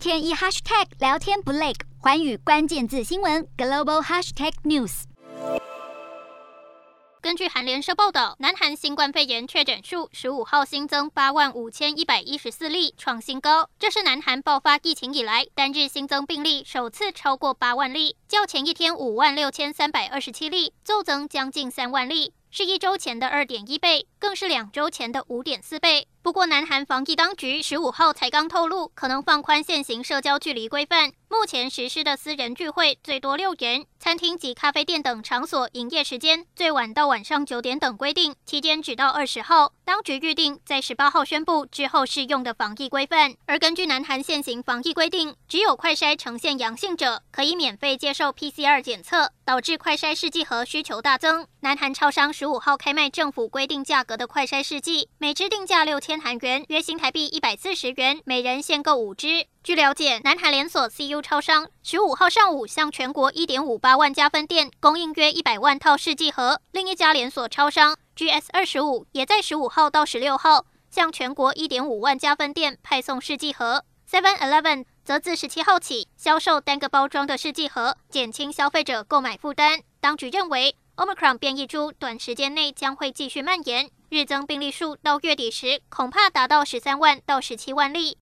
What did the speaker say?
天一 hashtag 聊天不累，环宇关键字新闻 global hashtag news。根据韩联社报道，南韩新冠肺炎确诊数十五号新增八万五千一百一十四例，创新高。这是南韩爆发疫情以来单日新增病例首次超过八万例，较前一天五万六千三百二十七例骤增将近三万例，是一周前的二点一倍，更是两周前的五点四倍。不过，南韩防疫当局十五号才刚透露，可能放宽现行社交距离规范。目前实施的私人聚会最多六人，餐厅及咖啡店等场所营业时间最晚到晚上九点等规定，期间只到二十号。当局预定在十八号宣布之后适用的防疫规范。而根据南韩现行防疫规定，只有快筛呈现阳性者可以免费接受 PCR 检测，导致快筛试剂盒需求大增。南韩超商十五号开卖政府规定价格的快筛试剂，每支定价六千。千韩元约新台币一百四十元，每人限购五支。据了解，南韩连锁 CU 超商十五号上午向全国一点五八万家分店供应约一百万套试剂盒。另一家连锁超商 GS 二十五也在十五号到十六号向全国一点五万家分店派送试剂盒。Seven Eleven 则自十七号起销售单个包装的试剂盒，减轻消费者购买负担。当局认为，Omicron 变异株短时间内将会继续蔓延。日增病例数到月底时，恐怕达到十三万到十七万例。